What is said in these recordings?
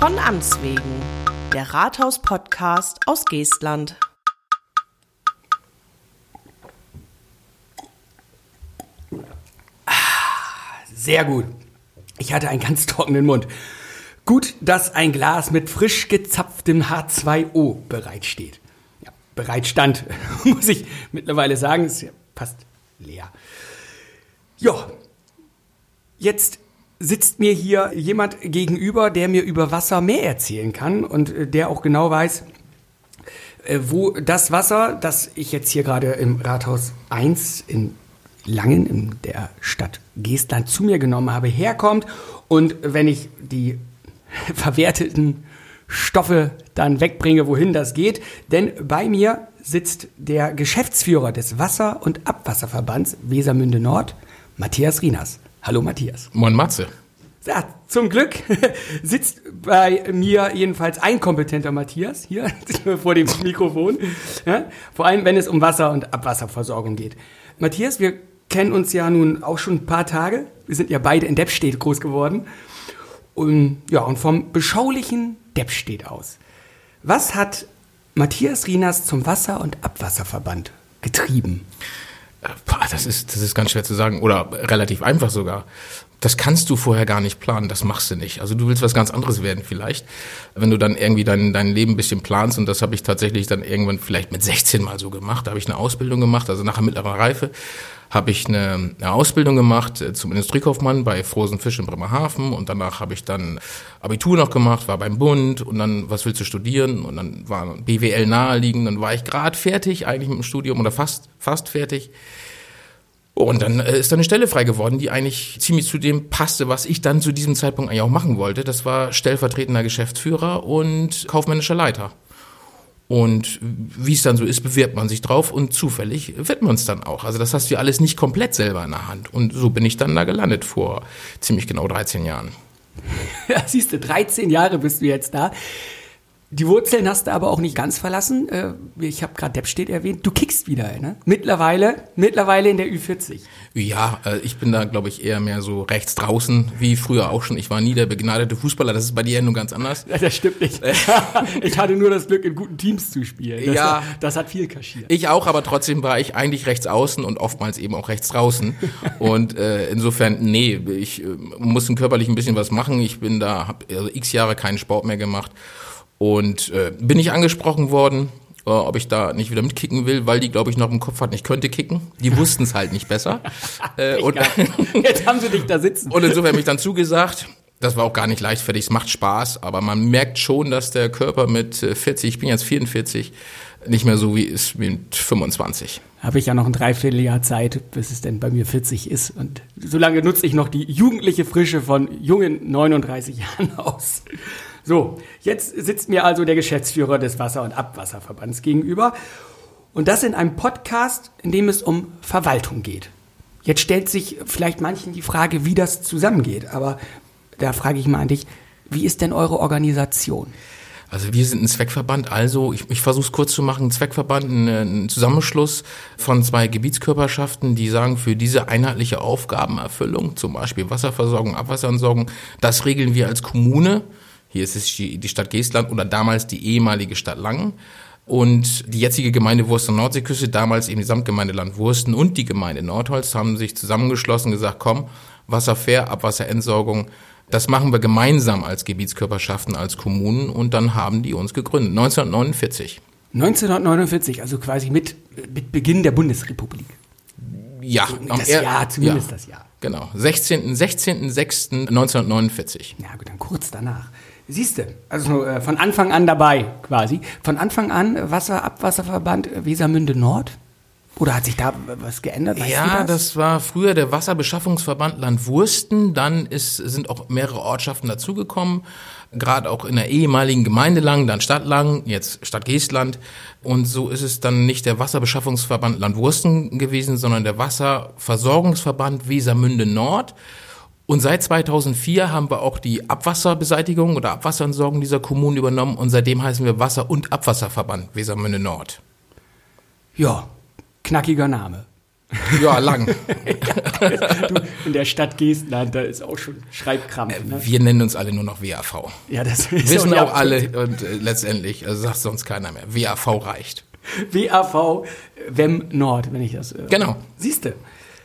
Von Amts wegen, der Rathaus-Podcast aus Geestland. Sehr gut. Ich hatte einen ganz trockenen Mund. Gut, dass ein Glas mit frisch gezapftem H2O bereitsteht. Ja, bereitstand, muss ich mittlerweile sagen, ist ja fast leer. Ja, jetzt sitzt mir hier jemand gegenüber, der mir über Wasser mehr erzählen kann und äh, der auch genau weiß, äh, wo das Wasser, das ich jetzt hier gerade im Rathaus 1 in Langen in der Stadt Geestland zu mir genommen habe, herkommt. Und wenn ich die verwerteten Stoffe dann wegbringe, wohin das geht. Denn bei mir sitzt der Geschäftsführer des Wasser- und Abwasserverbands Wesermünde Nord, Matthias Rinas. Hallo Matthias. Moin Matze. Ja, zum Glück sitzt bei mir jedenfalls ein kompetenter Matthias hier vor dem Mikrofon. Ja, vor allem, wenn es um Wasser- und Abwasserversorgung geht. Matthias, wir kennen uns ja nun auch schon ein paar Tage. Wir sind ja beide in Deppstedt groß geworden. Und, ja, und vom beschaulichen Deppstedt aus. Was hat Matthias Rinas zum Wasser- und Abwasserverband getrieben? Das ist, das ist ganz schwer zu sagen oder relativ einfach sogar. Das kannst du vorher gar nicht planen, das machst du nicht. Also du willst was ganz anderes werden vielleicht, wenn du dann irgendwie dein, dein Leben ein bisschen planst und das habe ich tatsächlich dann irgendwann vielleicht mit 16 mal so gemacht. Da habe ich eine Ausbildung gemacht, also nachher mittlerer Reife habe ich eine, eine Ausbildung gemacht äh, zum Industriekaufmann bei Frozen Fisch in Bremerhaven und danach habe ich dann Abitur noch gemacht, war beim Bund und dann, was willst du studieren? Und dann war BWL naheliegend, dann war ich gerade fertig eigentlich mit dem Studium oder fast, fast fertig. Und dann äh, ist da eine Stelle frei geworden, die eigentlich ziemlich zu dem passte, was ich dann zu diesem Zeitpunkt eigentlich auch machen wollte. Das war stellvertretender Geschäftsführer und kaufmännischer Leiter. Und wie es dann so ist, bewirbt man sich drauf und zufällig wird man es dann auch. Also das hast du ja alles nicht komplett selber in der Hand. Und so bin ich dann da gelandet vor ziemlich genau 13 Jahren. Ja, siehst du, 13 Jahre bist du jetzt da. Die Wurzeln hast du aber auch nicht ganz verlassen. Äh, ich habe gerade Deppstedt erwähnt. Du kickst wieder, ne? Mittlerweile, mittlerweile in der Ü40. Ja, äh, ich bin da, glaube ich, eher mehr so rechts draußen, wie früher auch schon. Ich war nie der begnadete Fußballer. Das ist bei dir ja nur ganz anders. Ja, das stimmt nicht. ich hatte nur das Glück, in guten Teams zu spielen. Das, ja, das hat viel kaschiert. Ich auch, aber trotzdem war ich eigentlich rechts außen und oftmals eben auch rechts draußen. und äh, insofern, nee, ich äh, muss körperlich ein bisschen was machen. Ich bin da, habe also x Jahre keinen Sport mehr gemacht und äh, bin ich angesprochen worden, äh, ob ich da nicht wieder mitkicken will, weil die, glaube ich, noch im Kopf hatten, ich könnte kicken. Die wussten es halt nicht besser. äh, und Jetzt haben sie dich da sitzen. Und insofern habe ich dann zugesagt. Das war auch gar nicht leichtfertig, es macht Spaß, aber man merkt schon, dass der Körper mit 40, ich bin jetzt 44, nicht mehr so wie ist mit 25. Habe ich ja noch ein Dreivierteljahr Zeit, bis es denn bei mir 40 ist. Und solange nutze ich noch die jugendliche Frische von jungen 39 Jahren aus. So, jetzt sitzt mir also der Geschäftsführer des Wasser- und Abwasserverbands gegenüber. Und das in einem Podcast, in dem es um Verwaltung geht. Jetzt stellt sich vielleicht manchen die Frage, wie das zusammengeht. Aber da frage ich mal an dich, wie ist denn eure Organisation? Also wir sind ein Zweckverband, also ich, ich versuche es kurz zu machen, ein Zweckverband, ein, ein Zusammenschluss von zwei Gebietskörperschaften, die sagen, für diese einheitliche Aufgabenerfüllung, zum Beispiel Wasserversorgung, Abwasserentsorgung, das regeln wir als Kommune. Hier ist es die Stadt Geestland oder damals die ehemalige Stadt Langen. Und die jetzige Gemeinde Wurst und Nordseeküste, damals eben die Samtgemeinde Land Wursten und die Gemeinde Nordholz haben sich zusammengeschlossen und gesagt, komm, Wasserfair, Abwasserentsorgung, das machen wir gemeinsam als Gebietskörperschaften, als Kommunen und dann haben die uns gegründet, 1949. 1949, also quasi mit, mit Beginn der Bundesrepublik. Ja, das Jahr, zumindest ja, das Jahr. Genau, 16. 16.06.1949. Ja, gut, dann kurz danach. Siehst du, also äh, von Anfang an dabei quasi. Von Anfang an Wasser, Abwasserverband Wesermünde Nord? Oder hat sich da was geändert? Weißt ja, das? das? war früher der Wasserbeschaffungsverband Land Wursten. Dann ist, sind auch mehrere Ortschaften dazugekommen. Gerade auch in der ehemaligen Gemeinde Lang, dann Stadt Lang, jetzt Stadt Geestland. Und so ist es dann nicht der Wasserbeschaffungsverband Land Wursten gewesen, sondern der Wasserversorgungsverband Wesermünde Nord. Und seit 2004 haben wir auch die Abwasserbeseitigung oder Abwasserentsorgung dieser Kommunen übernommen und seitdem heißen wir Wasser- und Abwasserverband Wesermünde Nord. Ja, knackiger Name. Ja, lang. Du, in der Stadt Geestland, da ist auch schon Schreibkrampf. Ne? Wir nennen uns alle nur noch WAV. Ja, das ist Wissen ja auch alle und äh, letztendlich, also sagt sonst keiner mehr. WAV reicht. WAV WEM Nord, wenn ich das. Äh, Genau. Siehste.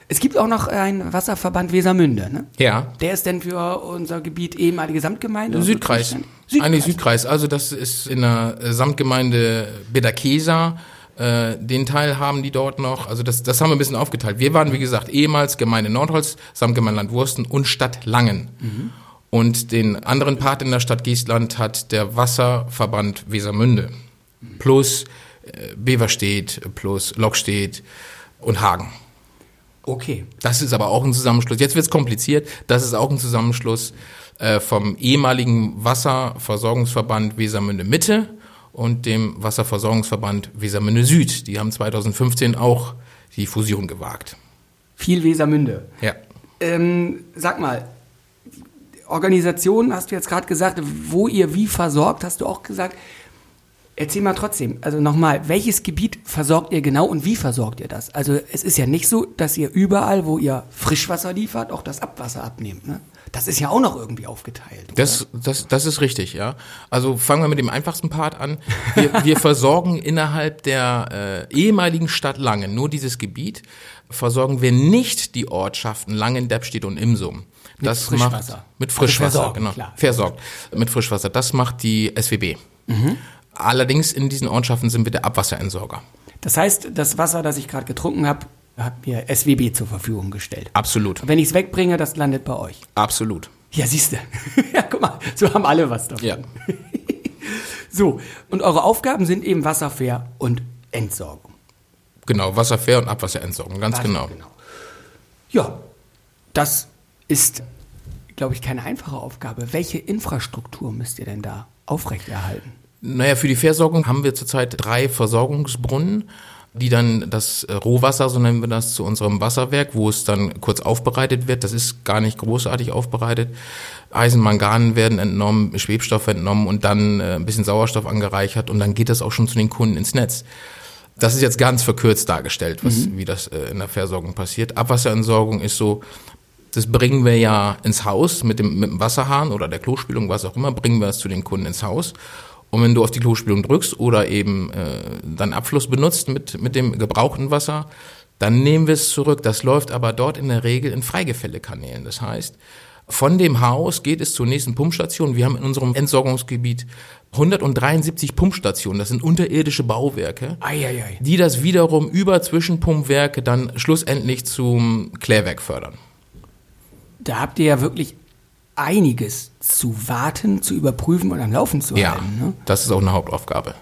Es gibt auch noch einen Wasserverband Wesermünde, ne? Ja. Der ist denn für unser Gebiet ehemalige Samtgemeinde? Südkreis. Südkreis. Eigentlich Südkreis. Also das ist in der äh, Samtgemeinde Bederkesa. Äh, den Teil haben die dort noch. Also das, das haben wir ein bisschen aufgeteilt. Wir waren, wie gesagt, ehemals Gemeinde Nordholz, Samtgemeinde Landwursten und Stadt Langen. Und den anderen Part in der Stadt Geestland hat der Wasserverband Wesermünde. Plus äh, Beverstedt, plus Lockstedt und Hagen. Okay. Das ist aber auch ein Zusammenschluss. Jetzt wird's kompliziert. Das ist auch ein Zusammenschluss äh, vom ehemaligen Wasserversorgungsverband Wesermünde Mitte und dem Wasserversorgungsverband Wesermünde Süd. Die haben 2015 auch die Fusion gewagt. Viel Wesermünde. Ja. Ähm, sag mal, Organisation hast du jetzt gerade gesagt, wo ihr wie versorgt, hast du auch gesagt. Erzähl mal trotzdem, also nochmal, welches Gebiet versorgt ihr genau und wie versorgt ihr das? Also es ist ja nicht so, dass ihr überall, wo ihr Frischwasser liefert, auch das Abwasser abnehmt. Ne? Das ist ja auch noch irgendwie aufgeteilt. oder? Das, das, das ist richtig, ja. Also fangen wir mit dem einfachsten Part an. Wir, wir versorgen innerhalb der äh, ehemaligen Stadt Langen, nur dieses Gebiet, versorgen wir nicht die Ortschaften Langen, Deppstedt und Imsum. Das Frischwasser. Macht, mit Also Frischwasser, versorgen, genau. klar. Versorgt. Mit Frischwasser. Das macht die SWB. Mhm. Allerdings in diesen Ortschaften sind wir der Abwasserentsorger. Das heißt, das Wasser, das ich gerade getrunken habe, hat mir SWB zur Verfügung gestellt. Absolut. Wenn ich es wegbringe, das landet bei euch. Absolut. Ja, siehst du. ja, guck mal, so haben alle was davon. Ja. So, und eure Aufgaben sind eben Wasserfair und Entsorgung. Genau, Wasserfair und Abwasserentsorgung, ganz genau. Ja, das ist, glaube ich, keine einfache Aufgabe. Welche Infrastruktur müsst ihr denn da aufrechterhalten? Naja, für die Versorgung haben wir zurzeit drei Versorgungsbrunnen, die dann das äh, Rohwasser, so nennen wir das, zu unserem Wasserwerk, wo es dann kurz aufbereitet wird. Das ist gar nicht großartig aufbereitet. Eisenmanganen werden entnommen, Schwebstoff entnommen und dann äh, ein bisschen Sauerstoff angereichert und dann geht das auch schon zu den Kunden ins Netz. Das ist jetzt ganz verkürzt dargestellt, was, wie das äh, in der Versorgung passiert. Abwasserentsorgung ist so, das bringen wir ja ins Haus mit dem, mit dem Wasserhahn oder der Klospülung, was auch immer, bringen wir es zu den Kunden ins Haus. Und wenn du auf die Klospülung drückst oder eben äh, dann Abfluss benutzt mit, mit dem gebrauchten Wasser, dann nehmen wir es zurück. Das läuft aber dort in der Regel in Freigefällekanälen. Das heißt, von dem Haus geht es zur nächsten Pumpstation. Wir haben in unserem Entsorgungsgebiet 173 Pumpstationen. Das sind unterirdische Bauwerke Eieiei. die das wiederum über Zwischenpumpwerke dann schlussendlich zum Klärwerk fördern. Da habt ihr ja wirklich einiges zu warten, zu überprüfen und am Laufen zu Ja, halten. Ne? das ist auch eine Hauptaufgabe.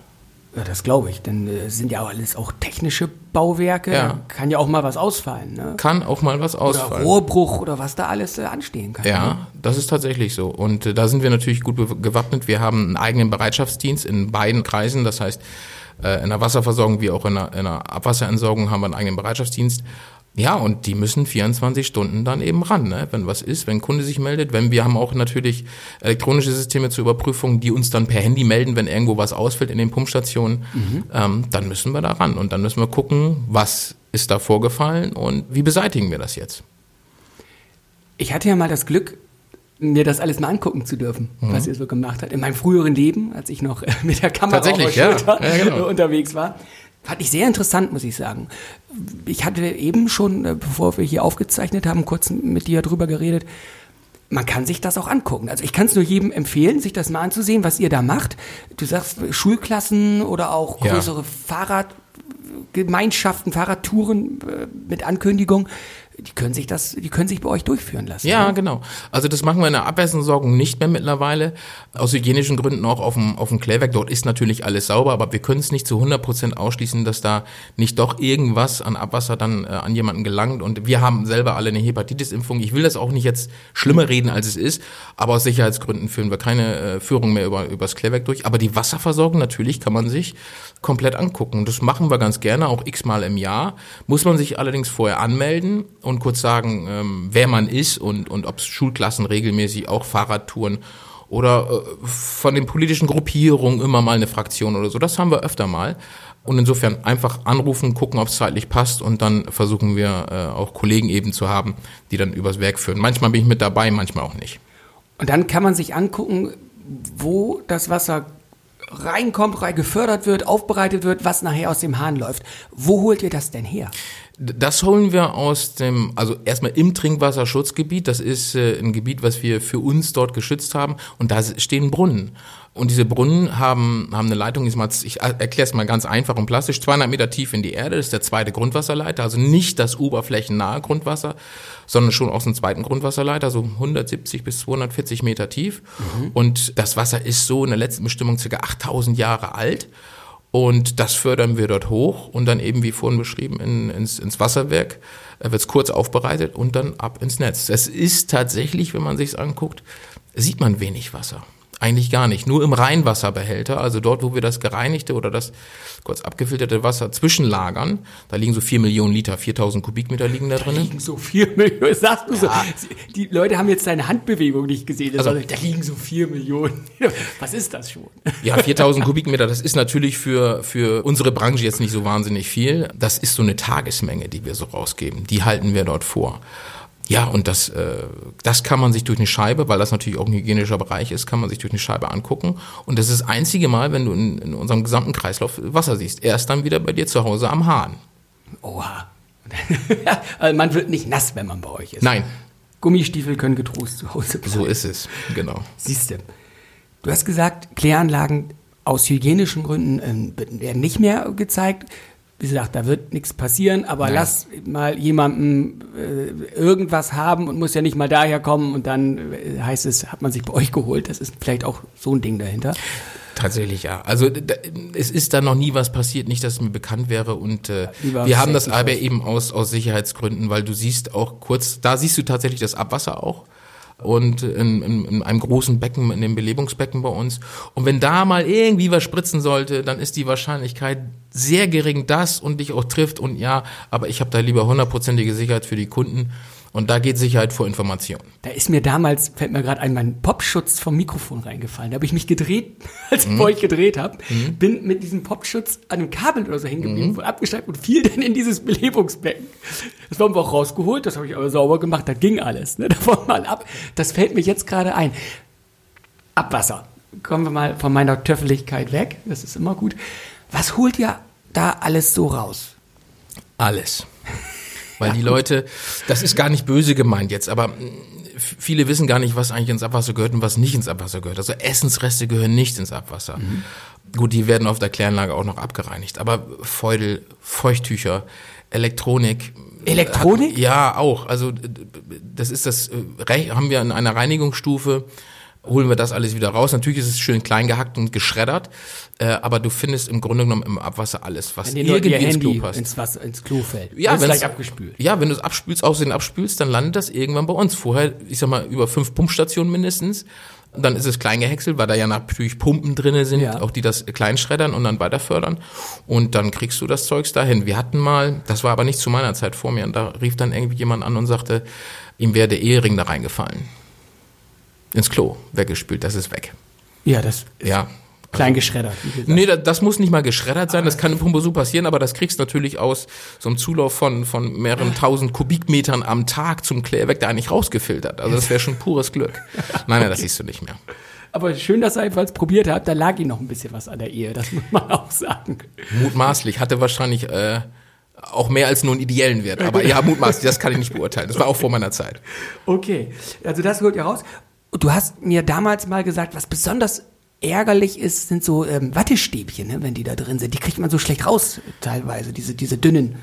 Ja, das glaube ich. Denn äh, es sind ja auch alles auch technische Bauwerke. Ja. Kann ja auch mal was ausfallen. Ne? Kann auch mal was Oder ausfallen. Rohrbruch oder was da alles äh, anstehen kann. ne? Ja, das ist tatsächlich so. Und äh, da sind wir natürlich gut gewappnet. Wir haben einen eigenen Bereitschaftsdienst in beiden Kreisen. Das heißt, äh, in der Wasserversorgung wie auch in der, in der Abwasserentsorgung haben wir einen eigenen Bereitschaftsdienst. Ja, und die müssen 24 Stunden dann eben ran, ne? wenn was ist, wenn ein Kunde sich meldet. Wenn wir haben auch natürlich elektronische Systeme zur Überprüfung, die uns dann per Handy melden, wenn irgendwo was ausfällt in den Pumpstationen, ähm, dann müssen wir da ran und dann müssen wir gucken, was ist da vorgefallen und wie beseitigen wir das jetzt. Ich hatte ja mal das Glück, mir das alles mal angucken zu dürfen, Mhm. was ihr so gemacht habt. In meinem früheren Leben, als ich noch mit der Kamera auf der Tatsächlich, ja. Schulter Ja, genau. unterwegs war. Fand ich sehr interessant, muss ich sagen. Ich hatte eben schon, äh, bevor wir hier aufgezeichnet haben, kurz mit dir drüber geredet. Man kann sich das auch angucken. Also ich kann es nur jedem empfehlen, sich das mal anzusehen, was ihr da macht. Du sagst Schulklassen oder auch Ja. größere Fahrradgemeinschaften, Fahrradtouren äh, mit Ankündigung. Die können sich das, die können sich bei euch durchführen lassen. Ja, ne? genau. Also das machen wir in der Abwasserentsorgung nicht mehr mittlerweile. Aus hygienischen Gründen auch auf dem, auf dem Klärwerk. Dort ist natürlich alles sauber, aber wir können es nicht zu 100 Prozent ausschließen, dass da nicht doch irgendwas an Abwasser dann äh, an jemanden gelangt. Und wir haben selber alle eine Hepatitis-Impfung. Ich will das auch nicht jetzt schlimmer reden, als es ist. Aber aus Sicherheitsgründen führen wir keine äh, Führung mehr über, übers Klärwerk durch. Aber die Wasserversorgung natürlich kann man sich komplett angucken. Das machen wir ganz gerne, auch x-mal im Jahr. Muss man sich allerdings vorher anmelden und kurz sagen, ähm, wer man ist und, und ob Schulklassen regelmäßig auch Fahrradtouren oder äh, von den politischen Gruppierungen immer mal eine Fraktion oder so. Das haben wir öfter mal. Und insofern einfach anrufen, gucken, ob es zeitlich passt und dann versuchen wir äh, auch Kollegen eben zu haben, die dann übers Werk führen. Manchmal bin ich mit dabei, manchmal auch nicht. Und dann kann man sich angucken, wo das Wasser reinkommt, rein gefördert wird, aufbereitet wird, was nachher aus dem Hahn läuft. Wo holt ihr das denn her? Das holen wir aus dem, also erstmal im Trinkwasserschutzgebiet. Das ist äh, ein Gebiet, was wir für uns dort geschützt haben. Und da stehen Brunnen. Und diese Brunnen haben, haben eine Leitung, ich erkläre es mal ganz einfach und plastisch, 200 Meter tief in die Erde, das ist der zweite Grundwasserleiter, also nicht das oberflächennahe Grundwasser, sondern schon aus dem zweiten Grundwasserleiter, so 170 bis 240 Meter tief. Mhm. Und das Wasser ist so in der letzten Bestimmung circa 8000 Jahre alt. Und das fördern wir dort hoch und dann eben, wie vorhin beschrieben, in, ins, ins Wasserwerk wird es kurz aufbereitet und dann ab ins Netz. Es ist tatsächlich, wenn man sich's anguckt, sieht man wenig Wasser. Eigentlich gar nicht. Nur im Reinwasserbehälter, also dort, wo wir das gereinigte oder das kurz abgefilterte Wasser zwischenlagern, da liegen so vier Millionen Liter, 4000 Kubikmeter liegen da drin. Da liegen so vier Millionen, sagst du ja. so. Die Leute haben jetzt deine Handbewegung nicht gesehen. Also, da liegen so vier Millionen. Was ist das schon? Ja, 4000 Kubikmeter, das ist natürlich für, für unsere Branche jetzt nicht so wahnsinnig viel. Das ist so eine Tagesmenge, die wir so rausgeben. Die halten wir dort vor. Ja, und das, äh, das kann man sich durch eine Scheibe, weil das natürlich auch ein hygienischer Bereich ist, kann man sich durch eine Scheibe angucken. Und das ist das einzige Mal, wenn du in, in unserem gesamten Kreislauf Wasser siehst. Erst dann wieder bei dir zu Hause am Hahn. Oha. also man wird nicht nass, wenn man bei euch ist. Nein. Gummistiefel können getrost zu Hause bleiben. So ist es, genau. Siehst du. Du hast gesagt, Kläranlagen aus hygienischen Gründen äh, werden nicht mehr gezeigt wie gesagt, da wird nichts passieren, aber Nein. lass mal jemanden äh, irgendwas haben und muss ja nicht mal daher kommen und dann äh, heißt es, hat man sich bei euch geholt. Das ist vielleicht auch so ein Ding dahinter. Tatsächlich ja. Also da, es ist da noch nie was passiert, nicht, dass es mir bekannt wäre und äh, wir haben das aber eben aus aus Sicherheitsgründen, weil du siehst auch kurz, da siehst du tatsächlich das Abwasser auch und in, in, in einem großen Becken, in dem Belebungsbecken bei uns. Und wenn da mal irgendwie was spritzen sollte, dann ist die Wahrscheinlichkeit sehr gering, dass und dich auch trifft. Und ja, aber ich habe da lieber hundertprozentige Sicherheit für die Kunden. Und da geht Sicherheit vor Information. Da ist mir damals, fällt mir gerade ein, mein Popschutz vom Mikrofon reingefallen. Da habe ich mich gedreht, als ich mhm. euch gedreht habe. Mhm. Bin mit diesem Popschutz an einem Kabel oder so hängen geblieben, mhm. abgeschnappt und fiel dann in dieses Belebungsbecken. Das haben wir auch rausgeholt, das habe ich aber sauber gemacht, da ging alles. Ne? Davon mal ab. Das fällt mir jetzt gerade ein. Abwasser. Kommen wir mal von meiner Töffeligkeit weg. Das ist immer gut. Was holt ihr da alles so raus? Alles. Weil die Leute, das ist gar nicht böse gemeint jetzt, aber mm, viele wissen gar nicht, was eigentlich ins Abwasser gehört und was nicht ins Abwasser gehört. Also Essensreste gehören nicht ins Abwasser. Mhm. Gut, die werden auf der Kläranlage auch noch abgereinigt. Aber Feudel, Feuchttücher, Elektronik. Elektronik? Hat, ja, auch. Also das ist das, äh, haben wir in einer Reinigungsstufe holen wir das alles wieder raus. Natürlich ist es schön klein gehackt und geschreddert, äh, aber du findest im Grunde genommen im Abwasser alles, was wenn irgendwie ins Klo passt. Ins, Wasser, ins Klo fällt. Ja, wenn es abgespült. Ja, wenn du es abspülst, aussehen abspülst, dann landet das irgendwann bei uns. Vorher, ich sag mal, über fünf Pumpstationen mindestens. Dann ist es klein gehäckselt, weil da ja natürlich Pumpen drinne sind, ja. auch die das klein schreddern und dann weiter fördern. Und dann kriegst du das Zeugs dahin. Wir hatten mal, das war aber nicht zu meiner Zeit vor mir, und da rief dann irgendwie jemand an und sagte, ihm wäre der Ehering da reingefallen ins Klo weggespült, das ist weg. Ja, das ist ja. klein geschreddert. Nee, das, das, muss nicht mal geschreddert sein, das kann im Pumpe so passieren, aber das kriegst du natürlich aus so einem Zulauf von, von mehreren tausend Kubikmetern am Tag zum Klärwerk da eigentlich rausgefiltert. Also das wäre schon pures Glück. Nein, nein, das siehst du nicht mehr. Aber schön, dass ihr jedenfalls probiert habt, da lag ihm noch ein bisschen was an der Ehe, das muss man auch sagen. Mutmaßlich, hatte wahrscheinlich äh, auch mehr als nur einen ideellen Wert. Aber ja, mutmaßlich, das kann ich nicht beurteilen. Das war auch vor meiner Zeit. Okay, also das holt ihr raus. Du hast mir damals mal gesagt, was besonders ärgerlich ist, sind so ähm, Wattestäbchen, ne, wenn die da drin sind. Die kriegt man so schlecht raus, teilweise, diese, diese dünnen,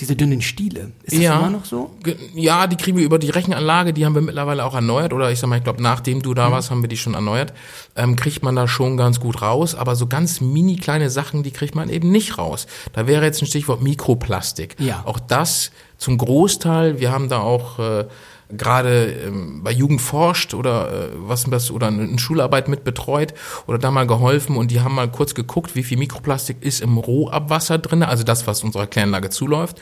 diese dünnen Stiele. Ist das ja, immer noch so? Ja, die kriegen wir über die Rechenanlage, die haben wir mittlerweile auch erneuert. Oder ich sag mal, ich glaube, nachdem du da mhm. warst, haben wir die schon erneuert. Ähm, kriegt man da schon ganz gut raus. Aber so ganz mini kleine Sachen, die kriegt man eben nicht raus. Da wäre jetzt ein Stichwort Mikroplastik. Ja. Auch das zum Großteil, wir haben da auch äh, gerade ähm, bei Jugend forscht oder äh, was das oder eine Schularbeit mit betreut oder da mal geholfen und die haben mal kurz geguckt, wie viel Mikroplastik ist im Rohabwasser drin, also das, was unserer Kläranlage zuläuft.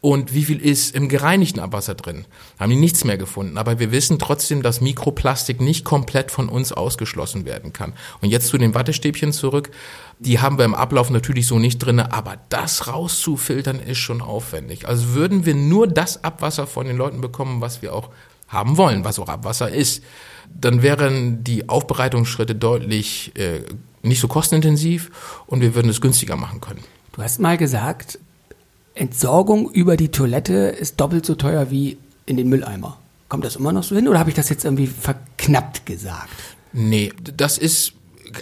Und wie viel ist im gereinigten Abwasser drin. Haben die nichts mehr gefunden. Aber wir wissen trotzdem, dass Mikroplastik nicht komplett von uns ausgeschlossen werden kann. Und jetzt zu den Wattestäbchen zurück. Die haben wir im Ablauf natürlich so nicht drinne, aber das rauszufiltern ist schon aufwendig. Also würden wir nur das Abwasser von den Leuten bekommen, was wir auch haben wollen, was auch Abwasser ist, dann wären die Aufbereitungsschritte deutlich äh, nicht so kostenintensiv und wir würden es günstiger machen können. Du hast mal gesagt, Entsorgung über die Toilette ist doppelt so teuer wie in den Mülleimer. Kommt das immer noch so hin oder habe ich das jetzt irgendwie verknappt gesagt? Nee, das ist,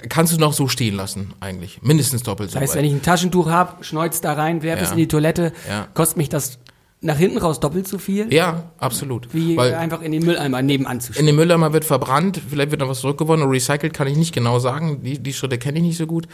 kannst du noch so stehen lassen eigentlich. Mindestens doppelt so. Das heißt, wenn ich ein Taschentuch habe, schneuz da rein, werfe ja. es in die Toilette, ja. kostet mich das nach hinten raus doppelt so viel? Ja, absolut. Wie Weil einfach in den Mülleimer nebenan zu stellen. In den Mülleimer wird verbrannt, vielleicht wird noch was zurückgewonnen oder recycelt, kann ich nicht genau sagen. Die, die Schritte kenne ich nicht so gut.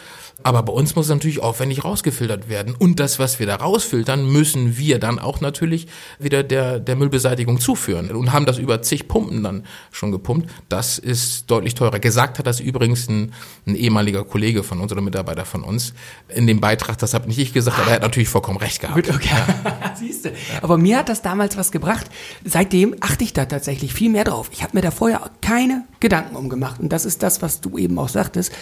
Aber bei uns muss natürlich aufwendig rausgefiltert werden. Und das, was wir da rausfiltern, müssen wir dann auch natürlich wieder der, der Müllbeseitigung zuführen. Und haben das über zig Pumpen dann schon gepumpt. Das ist deutlich teurer. Gesagt hat das übrigens ein, ein ehemaliger Kollege von uns oder Mitarbeiter von uns in dem Beitrag. Das habe nicht ich gesagt, aber er hat natürlich vollkommen recht gehabt. Gut, okay. Ja. Siehst du. Aber mir hat das damals was gebracht. Seitdem achte ich da tatsächlich viel mehr drauf. Ich habe mir da vorher keine Gedanken umgemacht. Und das ist das, was du eben auch sagtest.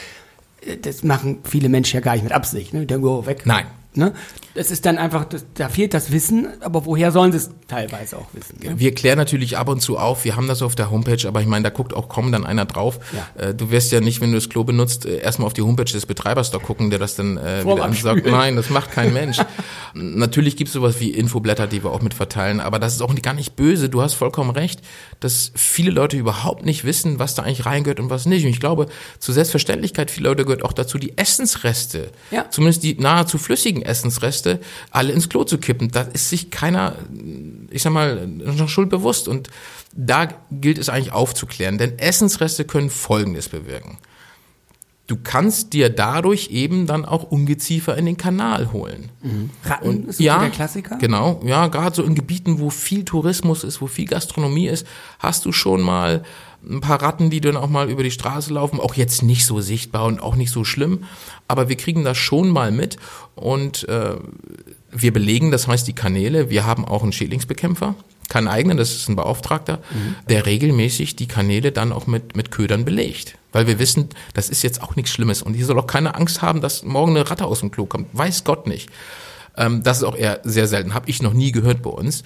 Äh, das machen viele Menschen ja gar nicht mit Absicht. Ne? Die denken, oh, weg. Nein. Ne? Das ist dann einfach, das, da fehlt das Wissen, aber woher sollen sie es teilweise auch wissen? Ne? Wir klären natürlich ab und zu auf, wir haben das auf der Homepage, aber ich meine, da guckt auch kaum dann einer drauf. Ja. Äh, du wirst ja nicht, wenn du das Klo benutzt, äh, erstmal auf die Homepage des Betreibers da gucken, der das dann äh, wieder ansagt. Nein, das macht kein Mensch. natürlich gibt es sowas wie Infoblätter, die wir auch mit verteilen, aber das ist auch gar nicht böse. Du hast vollkommen recht, dass viele Leute überhaupt nicht wissen, was da eigentlich reingehört und was nicht. Und ich glaube, zur Selbstverständlichkeit vieler Leute gehört auch dazu, die Essensreste, ja. zumindest die nahezu flüssigen Essensreste alle ins Klo zu kippen. Da ist sich keiner, ich sag mal, noch schuld bewusst. Und da gilt es eigentlich aufzuklären, denn Essensreste können Folgendes bewirken. Du kannst dir dadurch eben dann auch Ungeziefer in den Kanal holen. Mhm. Ratten und, ist ja, der Klassiker? Genau, ja, gerade so in Gebieten, wo viel Tourismus ist, wo viel Gastronomie ist, hast du schon mal ein paar Ratten, die dann auch mal über die Straße laufen, auch jetzt nicht so sichtbar und auch nicht so schlimm, aber wir kriegen das schon mal mit und äh, wir belegen, das heißt die Kanäle, wir haben auch einen Schädlingsbekämpfer, keinen eigenen, das ist ein Beauftragter, mhm. der regelmäßig die Kanäle dann auch mit, mit Ködern belegt. Weil wir wissen, das ist jetzt auch nichts Schlimmes und hier soll auch keine Angst haben, dass morgen eine Ratte aus dem Klo kommt. Weiß Gott nicht. Ähm, das ist auch eher sehr selten, habe ich noch nie gehört bei uns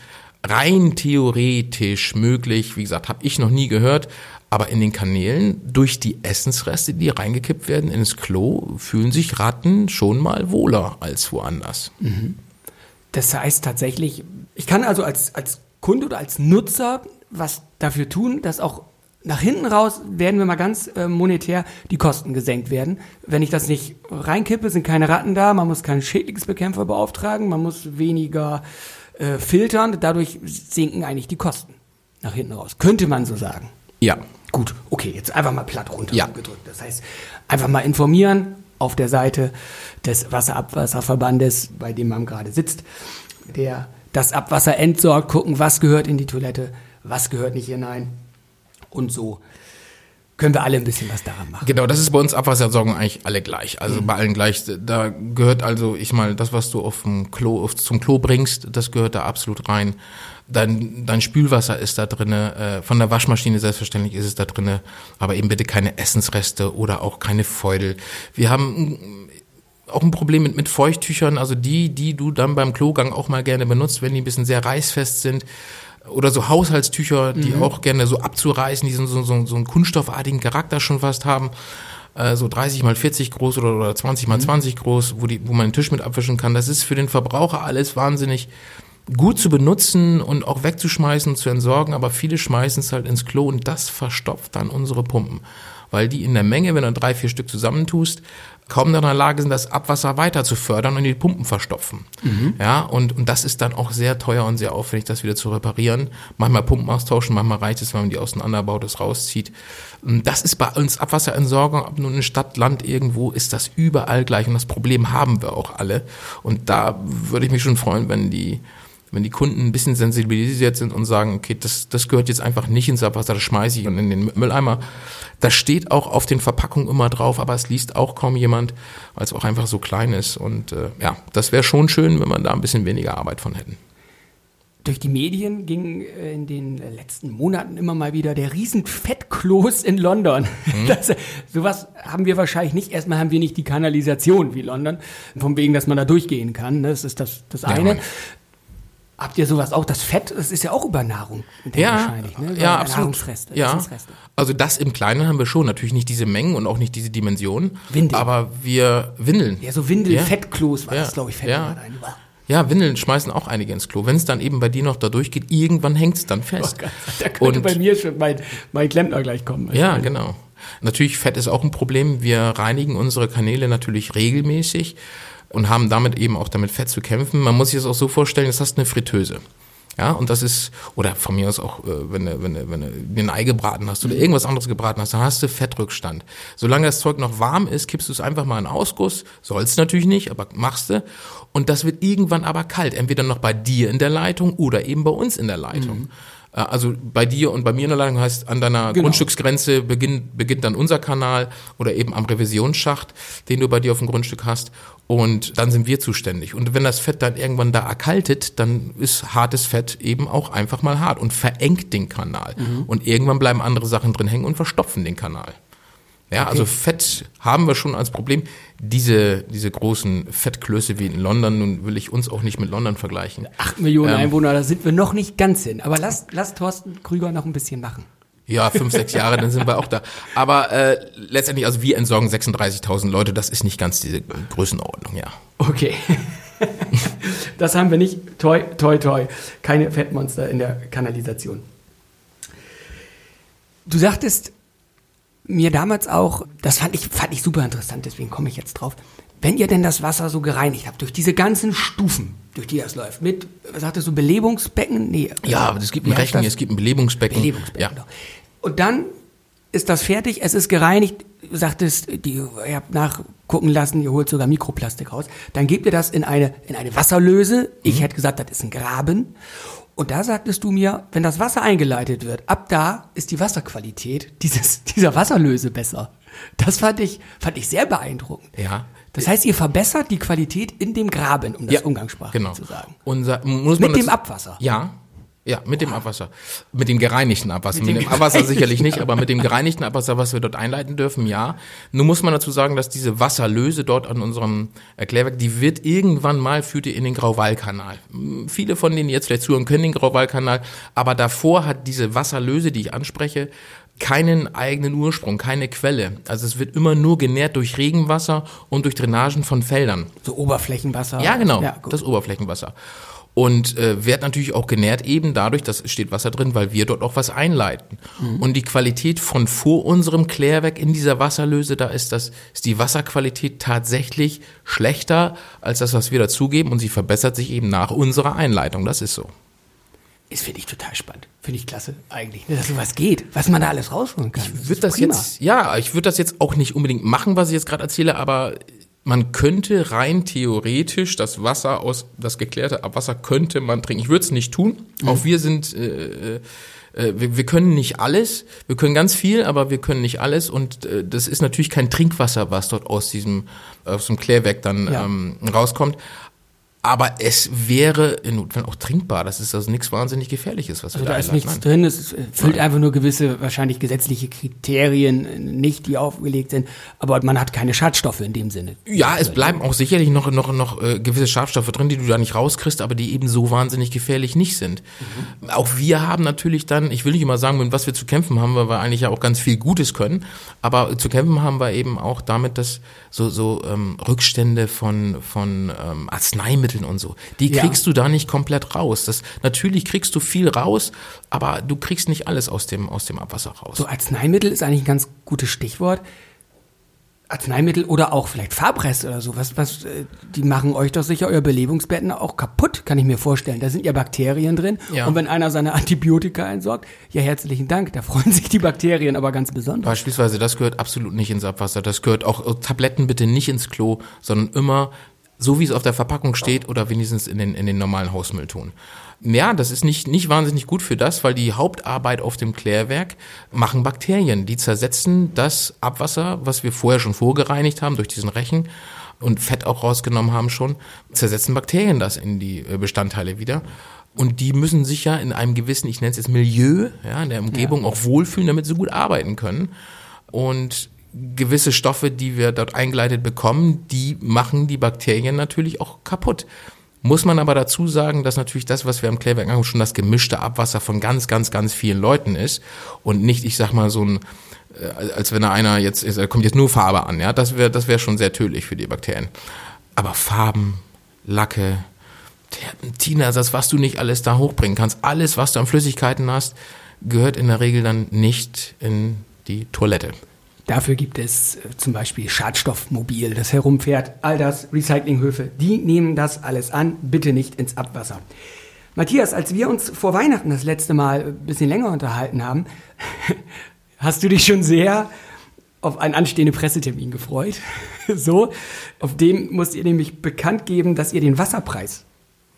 rein theoretisch möglich. Wie gesagt, habe ich noch nie gehört. Aber in den Kanälen, durch die Essensreste, die reingekippt werden ins Klo, fühlen sich Ratten schon mal wohler als woanders. Mhm. Das heißt tatsächlich, ich kann also als, als Kunde oder als Nutzer was dafür tun, dass auch nach hinten raus werden wir mal ganz äh, monetär die Kosten gesenkt werden. Wenn ich das nicht reinkippe, sind keine Ratten da, man muss keinen Schädlingsbekämpfer beauftragen, man muss weniger äh, filtern. Dadurch sinken eigentlich die Kosten nach hinten raus. Könnte man so sagen. Ja. Gut, okay, jetzt einfach mal platt runtergedrückt. Ja. Das heißt, einfach mal informieren auf der Seite des Wasserabwasserverbandes, bei dem man gerade sitzt, der das Abwasser entsorgt, gucken, was gehört in die Toilette, was gehört nicht hinein und so können wir alle ein bisschen was daran machen. Genau, das ist bei uns Abwasserentsorgung eigentlich alle gleich. Also mhm. bei allen gleich. Da gehört also, ich mal, das, was du auf dem Klo, auf, zum Klo bringst, das gehört da absolut rein. Dein, dein Spülwasser ist da drinne, äh, von der Waschmaschine selbstverständlich ist es da drinne, aber eben bitte keine Essensreste oder auch keine Feudel. Wir haben auch ein Problem mit, mit Feuchttüchern, also die, die du dann beim Klogang auch mal gerne benutzt, wenn die ein bisschen sehr reißfest sind oder so Haushaltstücher, die mhm. auch gerne so abzureißen, die so, so, so, einen kunststoffartigen Charakter schon fast haben. Äh, so 30 mal 40 groß oder, oder 20 mal mhm. 20 groß, wo, die, wo man den Tisch mit abwischen kann. Das ist für den Verbraucher alles wahnsinnig gut zu benutzen und auch wegzuschmeißen, zu entsorgen, aber viele schmeißen es halt ins Klo und das verstopft dann unsere Pumpen. Weil die in der Menge, wenn du drei, vier Stück zusammentust, kaum in der Lage sind, das Abwasser weiter zu fördern und die Pumpen verstopfen. Mhm. Ja, und, und das ist dann auch sehr teuer und sehr aufwendig, das wieder zu reparieren. Manchmal Pumpen austauschen, manchmal reicht es, wenn man die auseinanderbaut, das rauszieht. Das ist bei uns Abwasserentsorgung, ob nun in Stadt, Land irgendwo, ist das überall gleich und das Problem haben wir auch alle. Und da würde ich mich schon freuen, wenn die wenn die Kunden ein bisschen sensibilisiert sind und sagen, okay, das, das gehört jetzt einfach nicht ins Abwasser, das schmeiße ich und in den Mülleimer. Das steht auch auf den Verpackungen immer drauf, aber es liest auch kaum jemand, weil es auch einfach so klein ist. Und äh, ja, das wäre schon schön, wenn wir da ein bisschen weniger Arbeit von hätten. durch die Medien ging äh, in den letzten Monaten immer mal wieder der riesen Fettkloß in London. Mhm. Das, sowas haben wir wahrscheinlich nicht. Erstmal haben wir nicht die Kanalisation wie London, von wegen, dass man da durchgehen kann. Das ist das, das eine. Ja, Habt ihr sowas auch? Das Fett, das ist ja auch über Nahrung. Ja, wahrscheinlich, ne? ja, absolut. Ja, also das im Kleinen haben wir schon. Natürlich nicht diese Mengen und auch nicht diese Dimensionen. Windeln. Aber wir windeln. Ja, so Windelfettklos ja. war ja. das, glaube ich, fällt ja. Ja, Windeln schmeißen auch einige ins Klo. Wenn es dann eben bei dir noch da durchgeht, irgendwann hängt es dann fest. Oh da könnte und, bei mir schon mein, mein Klempner gleich kommen. Ja, genau. Natürlich, Fett ist auch ein Problem. Wir reinigen unsere Kanäle natürlich regelmäßig und haben damit eben auch damit Fett zu kämpfen. Man muss sich das auch so vorstellen, das hast eine Fritteuse. Ja, und das ist, oder von mir aus auch, äh, wenn du, wenn du, wenn du ein Ei gebraten hast oder irgendwas anderes gebraten hast, dann hast du Fettrückstand. Solange das Zeug noch warm ist, kippst du es einfach mal in Ausguss. Sollst natürlich nicht, aber machst du. Und das wird irgendwann aber kalt. Entweder noch bei dir in der Leitung oder eben bei uns in der Leitung. Mhm. Äh, also bei dir und bei mir in der Leitung heißt, an deiner genau. Grundstücksgrenze beginnt, beginnt dann unser Kanal oder eben am Revisionsschacht, den du bei dir auf dem Grundstück hast. Und dann sind wir zuständig. Und wenn das Fett dann irgendwann da erkaltet, dann ist hartes Fett eben auch einfach mal hart und verengt den Kanal. Mhm. Und irgendwann bleiben andere Sachen drin hängen und verstopfen den Kanal. Ja, okay. also Fett haben wir schon als Problem. Diese, diese großen Fettklöße wie in London, nun will ich uns auch nicht mit London vergleichen. Acht Millionen ähm, Einwohner, da sind wir noch nicht ganz hin. Aber lass, lass Thorsten Krüger noch ein bisschen machen. Ja, fünf, sechs Jahre, dann sind wir auch da. Aber äh, letztendlich, also wir entsorgen 36.000 Leute, das ist nicht ganz diese Größenordnung, ja. Okay. das haben wir nicht. Toi, toi, toi. Keine Fettmonster in der Kanalisation. Du sagtest, mir damals auch, das fand ich, fand ich super interessant, deswegen komme ich jetzt drauf. Wenn ihr denn das Wasser so gereinigt habt, durch diese ganzen Stufen, durch die das läuft, mit, was sagtest du, Belebungsbecken? Nee. Ja, es gibt ein Rechen, es gibt ein Belebungsbecken. Belebungsbecken, ja. Genau. Und dann ist das fertig, es ist gereinigt, sagtest, die, ihr habt nachgucken lassen, ihr holt sogar Mikroplastik raus. Dann gebt ihr das in eine, in eine Wasserlöse. Ich mhm. hätte gesagt, das ist ein Graben. Und da sagtest du mir, wenn das Wasser eingeleitet wird, ab da ist die Wasserqualität dieses, dieser Wasserlöse besser. Das fand ich, fand ich sehr beeindruckend. Ja. Das heißt, ihr verbessert die Qualität in dem Graben, um das ja, Umgangssprache genau. zu sagen. Unser, muss man Mit dem Abwasser. Ja, ja, mit dem Abwasser. Mit dem gereinigten Abwasser. Mit dem, mit dem Abwasser sicherlich nicht, aber mit dem gereinigten Abwasser, was wir dort einleiten dürfen, ja. Nun muss man dazu sagen, dass diese Wasserlöse dort an unserem Erklärwerk, die wird irgendwann mal führt ihr in den Grauwallkanal. Viele von denen jetzt vielleicht zuhören können den Grauwallkanal, aber davor hat diese Wasserlöse, die ich anspreche, keinen eigenen Ursprung, keine Quelle. Also es wird immer nur genährt durch Regenwasser und durch Drainagen von Feldern. So Oberflächenwasser? Ja, genau, ja, das Oberflächenwasser und äh, wird natürlich auch genährt eben dadurch, dass steht Wasser drin, weil wir dort auch was einleiten. Mhm. Und die Qualität von vor unserem Klärwerk in dieser Wasserlöse, da ist das ist die Wasserqualität tatsächlich schlechter als das, was wir dazugeben und sie verbessert sich eben nach unserer Einleitung. Das ist so. Ist finde ich total spannend. Finde ich klasse eigentlich, ne, dass sowas geht, was man da alles rausholen kann. Ich würde das, das jetzt, ja, ich würde das jetzt auch nicht unbedingt machen, was ich jetzt gerade erzähle, aber man könnte rein theoretisch das Wasser aus, das geklärte Abwasser könnte man trinken. Ich würde es nicht tun. Mhm. Auch wir sind, äh, äh, wir, wir, können nicht alles. Wir können ganz viel, aber wir können nicht alles. Und äh, das ist natürlich kein Trinkwasser, was dort aus diesem, aus dem Klärwerk dann ja. ähm, rauskommt. Aber es wäre in Notfällen auch trinkbar. Das ist also nichts wahnsinnig Gefährliches, was also wir da, da ist nichts drin. Es füllt Nein. einfach nur gewisse wahrscheinlich gesetzliche Kriterien nicht, die aufgelegt sind. Aber man hat keine Schadstoffe in dem Sinne. Ja, es bleiben auch sicherlich noch noch noch äh, gewisse Schadstoffe drin, die du da nicht rauskriegst, aber die eben so wahnsinnig gefährlich nicht sind. Mhm. Auch wir haben natürlich dann, ich will nicht immer sagen, mit was wir zu kämpfen haben, weil wir eigentlich ja auch ganz viel Gutes können. Aber zu kämpfen haben wir eben auch damit, dass so so ähm, Rückstände von von ähm, Arzneimitteln Lebensmitteln und so. Die kriegst ja. du da nicht komplett raus. Das, natürlich kriegst du viel raus, aber du kriegst nicht alles aus dem, aus dem Abwasser raus. So Arzneimittel ist eigentlich ein ganz gutes Stichwort. Arzneimittel oder auch vielleicht Farbreste oder so, was, was, äh, die machen euch doch sicher euer Belebungsbetten auch kaputt, kann ich mir vorstellen. Da sind ja Bakterien drin. Ja. Und wenn einer seine Antibiotika entsorgt, ja, herzlichen Dank, da freuen sich die Bakterien aber ganz besonders. Beispielsweise, das gehört absolut nicht ins Abwasser. Das gehört auch, Tabletten bitte nicht ins Klo, sondern immer so wie es auf der Verpackung steht oder wenigstens in den, in den normalen Hausmüll tun. Ja, das ist nicht, nicht wahnsinnig gut für das, weil die Hauptarbeit auf dem Klärwerk machen Bakterien. Die zersetzen das Abwasser, was wir vorher schon vorgereinigt haben durch diesen Rechen und Fett auch rausgenommen haben schon, zersetzen Bakterien das in die äh, Bestandteile wieder. Und die müssen sich ja in einem gewissen, ich nenne es jetzt Milieu, ja, in der Umgebung Ja. auch wohlfühlen, damit sie gut arbeiten können. Und gewisse Stoffe, die wir dort eingeleitet bekommen, die machen die Bakterien natürlich auch kaputt. Muss man aber dazu sagen, dass natürlich das, was wir am Klärwerk haben, schon das gemischte Abwasser von ganz, ganz, ganz vielen Leuten ist und nicht, ich sag mal, so ein, äh, als wenn da einer jetzt, da kommt jetzt nur Farbe an, ja, das wäre, das wäre schon sehr tödlich für die Bakterien. Aber Farben, Lacke, Terpentina, das, was du nicht alles da hochbringen kannst, alles, was du an Flüssigkeiten hast, gehört in der Regel dann nicht in die Toilette. Dafür gibt es äh, zum Beispiel Schadstoffmobil, das herumfährt. All das, Recyclinghöfe, die nehmen das alles an. Bitte nicht ins Abwasser. Matthias, als wir uns vor Weihnachten das letzte Mal ein bisschen länger unterhalten haben, hast du dich schon sehr auf einen anstehenden Pressetermin gefreut. so, auf dem musst ihr nämlich bekannt geben, dass ihr den Wasserpreis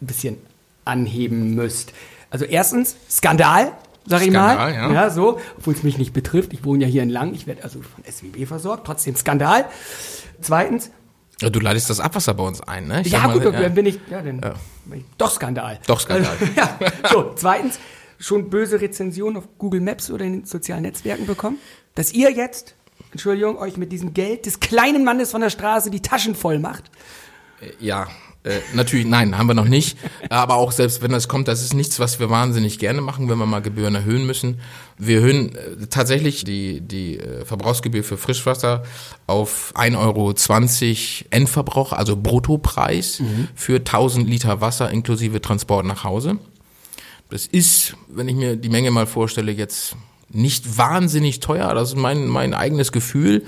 ein bisschen anheben müsst. Also erstens, Skandal, sag ich Skandal, mal. ja. ja, so, obwohl es mich nicht betrifft. Ich wohne ja hier in Lang, ich werde also von SWB versorgt, trotzdem Skandal. Zweitens, Ja, Du leitest das Abwasser bei uns ein, ne? Ich ja mal, gut, ja. dann bin ich, ja, dann bin ich doch Skandal. Doch Skandal. Also, ja, so, zweitens, schon böse Rezensionen auf Google Maps oder in den sozialen Netzwerken bekommen, dass ihr jetzt, Entschuldigung, euch mit diesem Geld des kleinen Mannes von der Straße die Taschen voll macht. Ja, äh, natürlich, nein, haben wir noch nicht. Aber auch selbst wenn das kommt, das ist nichts, was wir wahnsinnig gerne machen, wenn wir mal Gebühren erhöhen müssen. Wir erhöhen äh, tatsächlich die, die äh, Verbrauchsgebühr für Frischwasser auf 1,20 Euro Endverbrauch, also Bruttopreis für 1000 Liter Wasser inklusive Transport nach Hause. Das ist, wenn ich mir die Menge mal vorstelle, jetzt nicht wahnsinnig teuer. Das ist mein, mein eigenes Gefühl.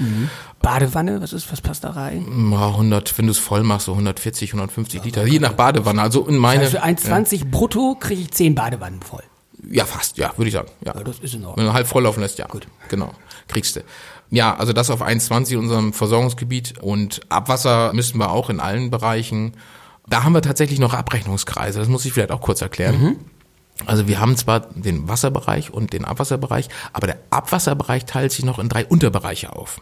Badewanne, was ist, was passt da rein? Ja, 100, wenn du es voll machst, so 140, 150 Liter, je nach Badewanne. Also in meine, Also für 1,20 brutto kriege ich 10 Badewannen voll. ja fast, ja, würde ich sagen. Ja. Ja, das ist in Ordnung. Wenn du halb voll laufen lässt, ja. Gut. Genau, kriegst du. Ja, also das auf 1,20 in unserem Versorgungsgebiet und Abwasser müssten wir auch in allen Bereichen. Da haben wir tatsächlich noch Abrechnungskreise, das muss ich vielleicht auch kurz erklären. Also wir haben zwar den Wasserbereich und den Abwasserbereich, aber der Abwasserbereich teilt sich noch in drei Unterbereiche auf.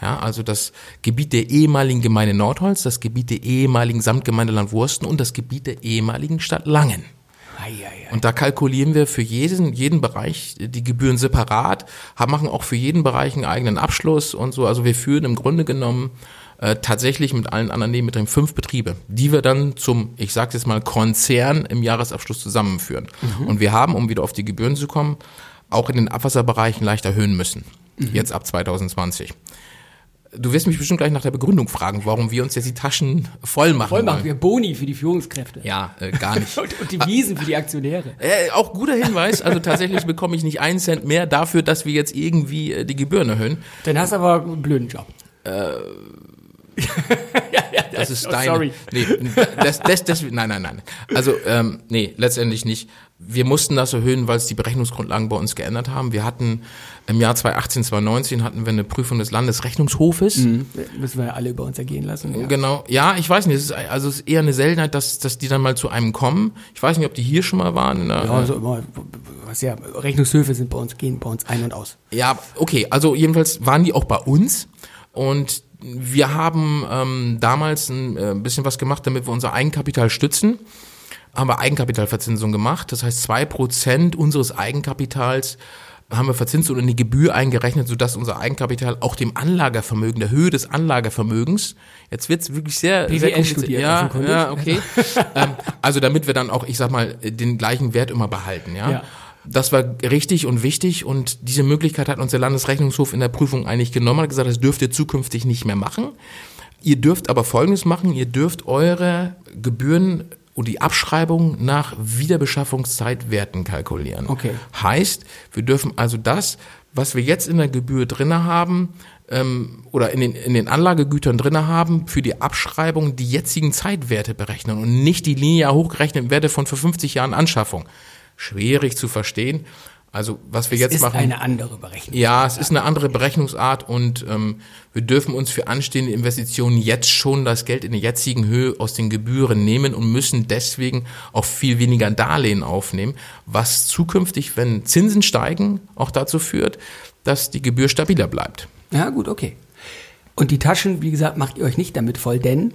Ja, also das Gebiet der ehemaligen Gemeinde Nordholz, das Gebiet der ehemaligen Samtgemeinde Landwursten und das Gebiet der ehemaligen Stadt Langen. Und da kalkulieren wir für jeden, jeden Bereich die Gebühren separat, machen auch für jeden Bereich einen eigenen Abschluss und so. Also wir führen im Grunde genommen äh, tatsächlich mit allen anderen Nebenbetrieben fünf Betriebe, die wir dann zum, ich sage jetzt mal, Konzern im Jahresabschluss zusammenführen. Und wir haben, um wieder auf die Gebühren zu kommen, auch in den Abwasserbereichen leicht erhöhen müssen. Jetzt ab 2020. Du wirst mich bestimmt gleich nach der Begründung fragen, warum wir uns jetzt die Taschen voll machen. Voll machen wollen. wir Boni für die Führungskräfte. Ja, äh, gar nicht. Und, und die Wiesen für die Aktionäre. Äh, auch guter Hinweis. Also tatsächlich bekomme ich nicht einen Cent mehr dafür, dass wir jetzt irgendwie äh, die Gebühren erhöhen. Dann hast du aber einen blöden Job. Das ist Oh, deine. sorry. Nee, das, das, das, nein, nein, nein. Also ähm, nee, letztendlich nicht. Wir mussten das erhöhen, weil es die Berechnungsgrundlagen bei uns geändert haben. Wir hatten im Jahr 2018, 2019 hatten wir eine Prüfung des Landesrechnungshofes. Müssen wir ja alle über uns ergehen lassen. Ja. Genau, ja, ich weiß nicht, es ist, also es ist eher eine Seltenheit, dass, dass die dann mal zu einem kommen. Ich weiß nicht, ob die hier schon mal waren. Ja, also immer, was ja, Rechnungshöfe sind bei uns, gehen bei uns ein und aus. Ja, okay, also jedenfalls waren die auch bei uns und wir haben ähm, damals ein äh, bisschen was gemacht, damit wir unser Eigenkapital stützen. Haben wir Eigenkapitalverzinsung gemacht. Das heißt, zwei Prozent unseres Eigenkapitals haben wir verzinst oder in die Gebühr eingerechnet, sodass unser Eigenkapital auch dem Anlagevermögen, der Höhe des Anlagevermögens, jetzt wird's wirklich sehr, sehr kompliziert. Ja, ja, okay. ähm, also damit wir dann auch, ich sag mal, den gleichen Wert immer behalten, ja. Ja. Das war richtig und wichtig und diese Möglichkeit hat uns der Landesrechnungshof in der Prüfung eigentlich genommen, hat gesagt, das dürft ihr zukünftig nicht mehr machen. Ihr dürft aber Folgendes machen, ihr dürft eure Gebühren und die Abschreibung nach Wiederbeschaffungszeitwerten kalkulieren. Okay. Heißt, wir dürfen also das, was wir jetzt in der Gebühr drinne haben, ähm, oder in den, in den Anlagegütern drinne haben, für die Abschreibung die jetzigen Zeitwerte berechnen und nicht die linear hochgerechneten Werte von vor 50 Jahren Anschaffung. Schwierig zu verstehen. Also was wir jetzt ist machen. eine andere Berechnung. Ja, es ist eine andere Berechnungsart und ähm, wir dürfen uns für anstehende Investitionen jetzt schon das Geld in der jetzigen Höhe aus den Gebühren nehmen und müssen deswegen auch viel weniger Darlehen aufnehmen, was zukünftig, wenn Zinsen steigen, auch dazu führt, dass die Gebühr stabiler bleibt. Ja, gut, okay. Und die Taschen, wie gesagt, macht ihr euch nicht damit voll, denn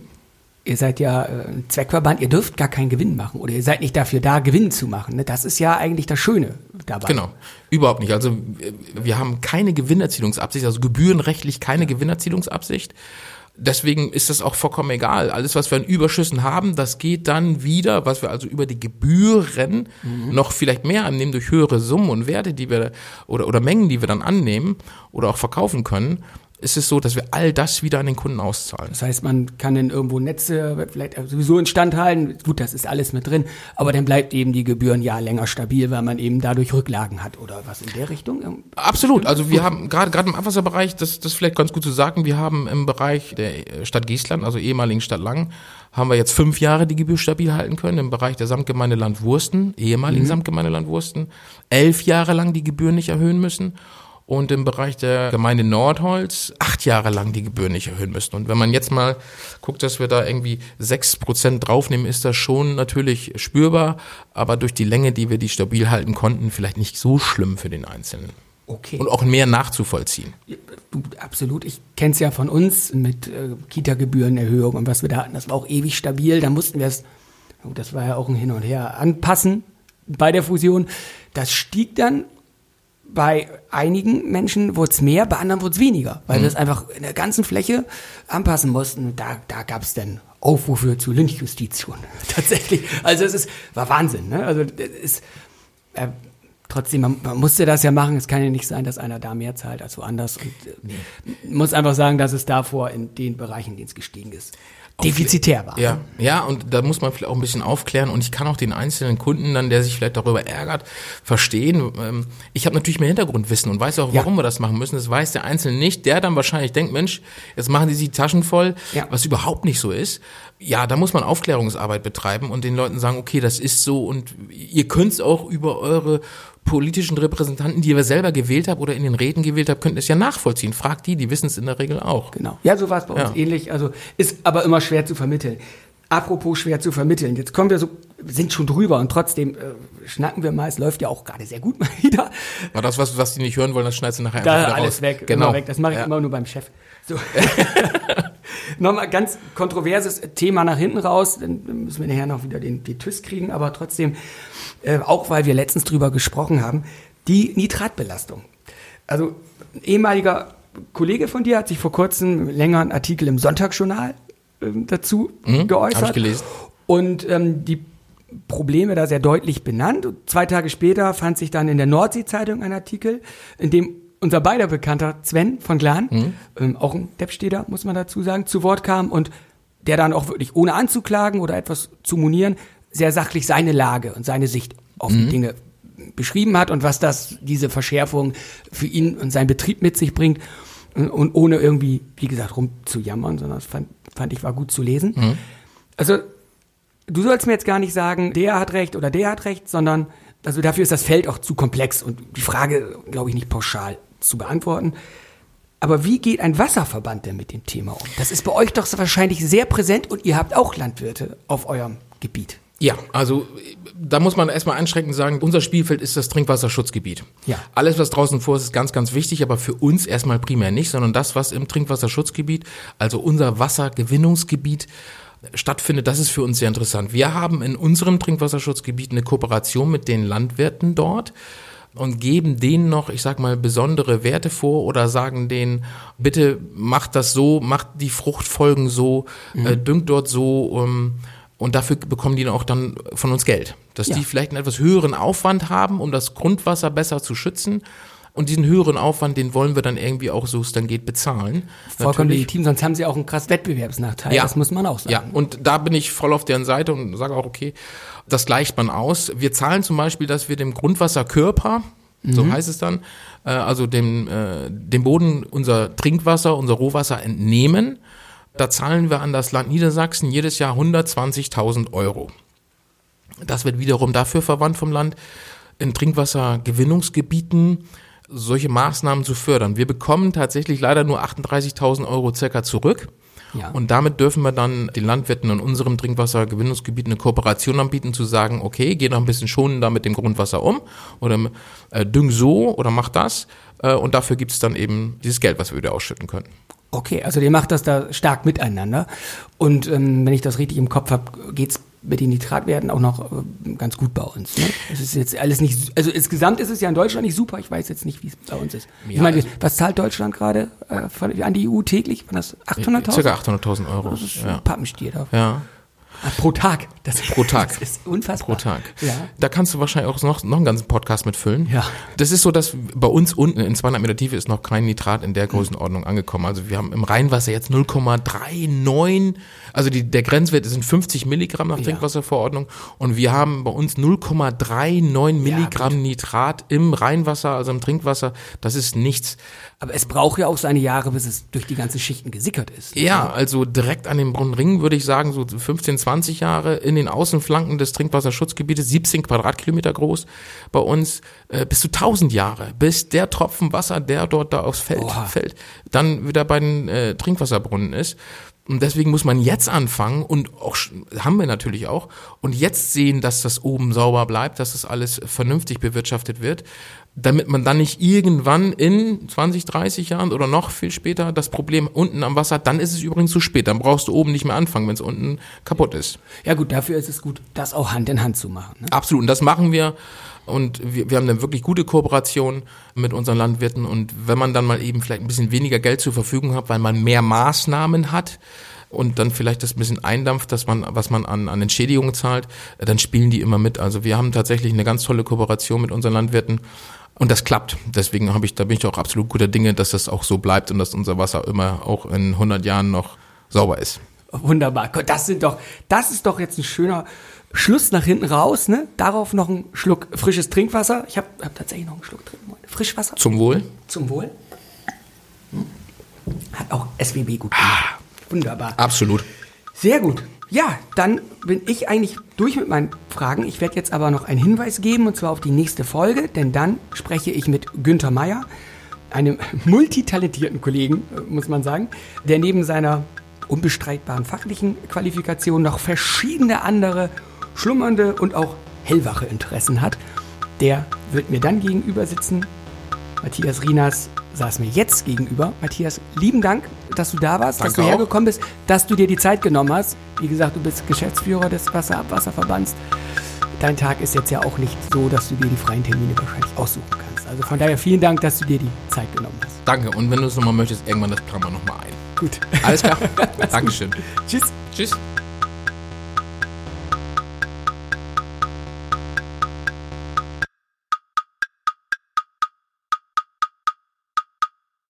ihr seid ja äh, ein Zweckverband, ihr dürft gar keinen Gewinn machen oder ihr seid nicht dafür da, Gewinn zu machen. Ne? Das ist ja eigentlich das Schöne dabei. Genau, überhaupt nicht. Also wir haben keine Gewinnerzielungsabsicht, also gebührenrechtlich keine Gewinnerzielungsabsicht. Deswegen ist das auch vollkommen egal. Alles, was wir an Überschüssen haben, das geht dann wieder, was wir also über die Gebühren mhm. noch vielleicht mehr annehmen durch höhere Summen und Werte, die wir oder, oder Mengen, die wir dann annehmen oder auch verkaufen können ist es so, dass wir all das wieder an den Kunden auszahlen. Das heißt, man kann dann irgendwo Netze vielleicht sowieso instand halten. Gut, das ist alles mit drin, aber dann bleibt eben die Gebühren ja länger stabil, weil man eben dadurch Rücklagen hat oder was in der Richtung? Absolut. Also wir haben gerade gerade im Abwasserbereich, das das vielleicht ganz gut zu sagen, wir haben im Bereich der Stadt Giesland, also ehemaligen Stadt Lang, haben wir jetzt fünf Jahre die Gebühr stabil halten können. Im Bereich der Samtgemeinde Landwursten, ehemaligen mhm. Samtgemeinde Landwursten, elf Jahre lang die Gebühren nicht erhöhen müssen und im Bereich der Gemeinde Nordholz acht Jahre lang die Gebühren nicht erhöhen müssen. Und wenn man jetzt mal guckt, dass wir da irgendwie sechs Prozent draufnehmen, ist das schon natürlich spürbar, aber durch die Länge, die wir die stabil halten konnten, vielleicht nicht so schlimm für den Einzelnen. Okay. Und auch mehr nachzuvollziehen. Absolut. Ich kenne es ja von uns mit äh, Kita-Gebührenerhöhung und was wir da hatten. Das war auch ewig stabil. Da mussten wir es, das war ja auch ein Hin und Her, anpassen bei der Fusion. Das stieg dann bei einigen Menschen wurde es mehr, bei anderen wurde es weniger, weil mhm. wir es einfach in der ganzen Fläche anpassen mussten. Da, da gab es dann Aufrufe zu Lynchjustition. Tatsächlich. Also es ist, war Wahnsinn. Ne? Also es ist, äh, trotzdem, man, man, musste das ja machen. Es kann ja nicht sein, dass einer da mehr zahlt als woanders. Und äh, nee. muss einfach sagen, dass es davor in den Bereichen, in denen es gestiegen ist, defizitär war. Ja, ja, und da muss man vielleicht auch ein bisschen aufklären und ich kann auch den einzelnen Kunden dann, der sich vielleicht darüber ärgert, verstehen. Ähm, ich habe natürlich mehr Hintergrundwissen und weiß auch, warum ja. wir das machen müssen. Das weiß der Einzelne nicht, der dann wahrscheinlich denkt, Mensch, jetzt machen die sich Taschen voll, ja. was überhaupt nicht so ist. Ja, da muss man Aufklärungsarbeit betreiben und den Leuten sagen, okay, das ist so und ihr könnt auch über eure politischen Repräsentanten, die ihr selber gewählt habt oder in den Reden gewählt habt, könnt es ja nachvollziehen. Fragt die, die wissen es in der Regel auch. Genau. Ja, so war es bei uns ja. ähnlich. Also ist aber immer schwer zu vermitteln. Apropos schwer zu vermitteln. Jetzt kommen wir so, sind schon drüber und trotzdem äh, schnacken wir mal. Es läuft ja auch gerade sehr gut mal wieder. Aber das, was, was die nicht hören wollen, das schneidest du nachher da einfach alles raus. weg. Genau. weg. Das mache ich ja. immer nur beim Chef. So. Nochmal ganz kontroverses Thema nach hinten raus. Dann müssen wir nachher noch wieder den, den TÜS kriegen. Aber trotzdem äh, auch weil wir letztens drüber gesprochen haben, die Nitratbelastung. Also ein ehemaliger Kollege von dir hat sich vor kurzem länger einen Artikel im Sonntagsjournal dazu mhm, geäußert. Und ähm, die Probleme da sehr deutlich benannt. Und zwei Tage später fand sich dann in der Nordsee-Zeitung ein Artikel, in dem unser beider Bekannter Sven von Glan, mhm. ähm, auch ein Deppsteder, muss man dazu sagen, zu Wort kam und der dann auch wirklich ohne anzuklagen oder etwas zu monieren, sehr sachlich seine Lage und seine Sicht auf mhm. die Dinge beschrieben hat und was das, diese Verschärfung für ihn und seinen Betrieb mit sich bringt. Und ohne irgendwie, wie gesagt, rumzujammern, sondern das fand, fand ich war gut zu lesen. Mhm. Also, du sollst mir jetzt gar nicht sagen, der hat recht oder der hat recht, sondern also dafür ist das Feld auch zu komplex und die Frage, glaube ich, nicht pauschal zu beantworten. Aber wie geht ein Wasserverband denn mit dem Thema um? Das ist bei euch doch wahrscheinlich sehr präsent und ihr habt auch Landwirte auf eurem Gebiet. Ja, also da muss man erstmal einschränkend sagen, unser Spielfeld ist das Trinkwasserschutzgebiet. Ja. Alles, was draußen vor ist, ist ganz, ganz wichtig, aber für uns erstmal primär nicht, sondern das, was im Trinkwasserschutzgebiet, also unser Wassergewinnungsgebiet, stattfindet, das ist für uns sehr interessant. Wir haben in unserem Trinkwasserschutzgebiet eine Kooperation mit den Landwirten dort und geben denen noch, ich sag mal, besondere Werte vor oder sagen denen, bitte macht das so, macht die Fruchtfolgen so, mhm. äh, düngt dort so, um, ähm, und dafür bekommen die dann auch dann von uns Geld. Dass ja. die vielleicht einen etwas höheren Aufwand haben, um das Grundwasser besser zu schützen. Und diesen höheren Aufwand, den wollen wir dann irgendwie auch, so es dann geht, bezahlen. Vollkommen legitim, sonst haben sie auch einen krass Wettbewerbsnachteil. Ja. Das muss man auch sagen. Ja, und da bin ich voll auf deren Seite und sage auch, okay, das gleicht man aus. Wir zahlen zum Beispiel, dass wir dem Grundwasserkörper, mhm. so heißt es dann, äh, also dem, äh, dem Boden unser Trinkwasser, unser Rohwasser entnehmen da zahlen wir an das Land Niedersachsen jedes Jahr 120.000 Euro. Das wird wiederum dafür verwandt vom Land, in Trinkwassergewinnungsgebieten solche Maßnahmen zu fördern. Wir bekommen tatsächlich leider nur 38.000 Euro circa zurück. Ja. Und damit dürfen wir dann den Landwirten in unserem Trinkwassergewinnungsgebiet eine Kooperation anbieten, zu sagen, okay, geh noch ein bisschen schonender mit dem Grundwasser um oder äh, düng so oder mach das. Äh, und dafür gibt es dann eben dieses Geld, was wir wieder ausschütten können. Okay, also ihr macht das da stark miteinander. Und ähm, wenn ich das richtig im Kopf habe, geht's mit den Nitratwerten auch noch äh, ganz gut bei uns. Ne? Es ist jetzt alles nicht, also insgesamt ist es ja in Deutschland nicht super. Ich weiß jetzt nicht, wie es bei uns ist. ich Ja, meine, also- was zahlt Deutschland gerade äh, an die EU täglich? Waren das 800.000? Circa 800.000 Euro. Das ist Ja. ein Pappenstier da. ja. Pro Tag. Das, Pro Tag. Das ist unfassbar. Pro Tag. Ja. Da kannst du wahrscheinlich auch noch, noch einen ganzen Podcast mitfüllen. Ja. Das ist so, dass bei uns unten in 200 Meter Tiefe ist noch kein Nitrat in der Größenordnung angekommen. Also wir haben im Rheinwasser jetzt 0,39, also die, der Grenzwert sind 50 Milligramm nach Trinkwasserverordnung und wir haben bei uns 0,39 Milligramm Nitrat im Rheinwasser, also im Trinkwasser. Das ist nichts. Aber es braucht ja auch seine Jahre, bis es durch die ganzen Schichten gesickert ist. Ja, also direkt an den Brunnenringen würde ich sagen, so 15, 20 Jahre in den Außenflanken des Trinkwasserschutzgebietes, 17 Quadratkilometer groß bei uns, äh, bis zu 1000 Jahre, bis der Tropfen Wasser, der dort da aufs Feld Oha. fällt, dann wieder bei den äh, Trinkwasserbrunnen ist. Und deswegen muss man jetzt anfangen und auch haben wir natürlich auch und jetzt sehen, dass das oben sauber bleibt, dass das alles vernünftig bewirtschaftet wird, damit man dann nicht irgendwann in 20, 30 Jahren oder noch viel später das Problem unten am Wasser, hat. dann ist es übrigens zu spät, dann brauchst du oben nicht mehr anfangen, wenn es unten kaputt ist. Ja gut, dafür ist es gut, das auch Hand in Hand zu machen. Ne? Absolut, und das machen wir. Und wir, wir haben eine wirklich gute Kooperation mit unseren Landwirten. Und wenn man dann mal eben vielleicht ein bisschen weniger Geld zur Verfügung hat, weil man mehr Maßnahmen hat und dann vielleicht das ein bisschen eindampft, dass man, was man an, an Entschädigungen zahlt, dann spielen die immer mit. Also wir haben tatsächlich eine ganz tolle Kooperation mit unseren Landwirten. Und das klappt. Deswegen habe ich, da bin ich auch absolut guter Dinge, dass das auch so bleibt und dass unser Wasser immer auch in 100 Jahren noch sauber ist. Wunderbar. Gott, Das sind doch, das ist doch jetzt ein schöner Schluss nach hinten raus, ne? Darauf noch ein Schluck frisches Trinkwasser. Ich habe hab tatsächlich noch einen Schluck drin. Frischwasser. Zum Wohl. Zum Wohl. Hat auch SWB gut gemacht. Wunderbar. Absolut. Sehr gut. Ja, dann bin ich eigentlich durch mit meinen Fragen. Ich werde jetzt aber noch einen Hinweis geben, und zwar auf die nächste Folge, denn dann spreche ich mit Günther Meier, einem multitalentierten Kollegen, äh, muss man sagen, der neben seiner unbestreitbaren fachlichen Qualifikation noch verschiedene andere schlummernde und auch hellwache Interessen hat. Der wird mir dann gegenüber sitzen. Matthias Rinas saß mir jetzt gegenüber. Matthias, lieben Dank, dass du da warst, dass Danke du auch. hergekommen bist, dass du dir die Zeit genommen hast. Wie gesagt, du bist Geschäftsführer des Wasserabwasserverbands. Dein Tag ist jetzt ja auch nicht so, dass du dir die freien Termine wahrscheinlich aussuchen kannst. Also von daher vielen Dank, dass du dir die Zeit genommen hast. Danke. Und wenn du es nochmal möchtest, irgendwann das planen wir nochmal ein. Gut. Alles klar. Dankeschön. Tschüss. Tschüss.